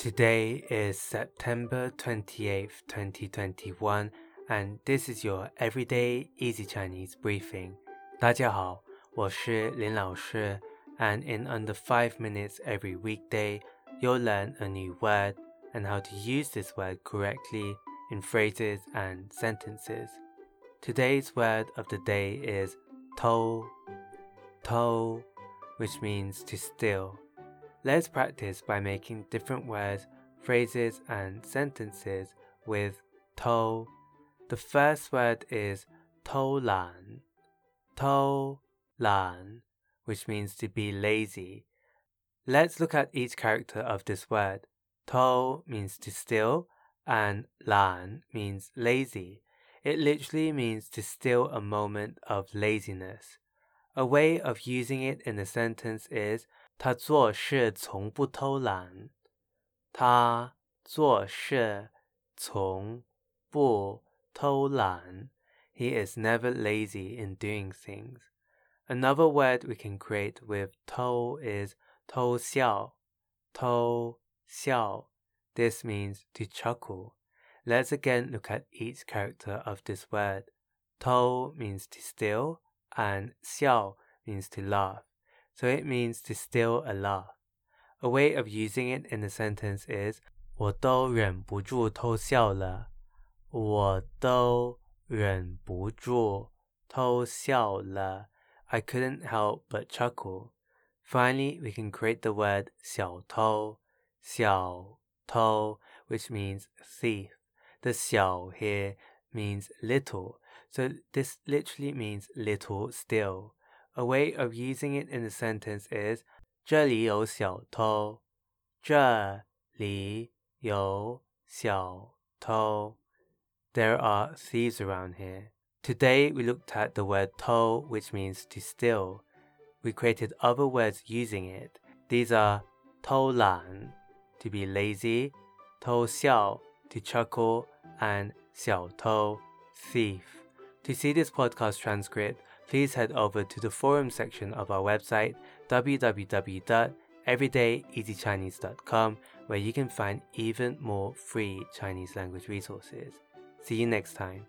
Today is September 28th, 2021, and this is your everyday easy Chinese briefing. 大家好，我是林老师, and in under 5 minutes every weekday, you'll learn a new word and how to use this word correctly in phrases and sentences. Today's word of the day is to, to, which means to steal. Let's practice by making different words, phrases, and sentences with to. The first word is to lan, to lan, which means to be lazy. Let's look at each character of this word. To means to steal, and lan means lazy. It literally means to steal a moment of laziness. A way of using it in a sentence is 他做事从不偷懒。他做事从不偷懒。He is never lazy in doing things. Another word we can create with to is 偷笑。偷笑. This means to chuckle. Let's again look at each character of this word. To means to steal and xiao means to laugh so it means to steal a laugh. A way of using it in a sentence is 我都忍不住偷笑了。我都忍不住偷笑了。I couldn't help but chuckle. Finally, we can create the word 小偷,小偷, which means thief. The 小 here means little, so this literally means little still. A way of using it in a sentence is 这里有小偷。这里有小偷。There are thieves around here. Today we looked at the word to, which means to steal. We created other words using it. These are 偷懒 to be lazy, 偷笑 to chuckle, and 小偷 thief. To see this podcast transcript, please head over to the forum section of our website www.everydayeasychinese.com where you can find even more free Chinese language resources. See you next time.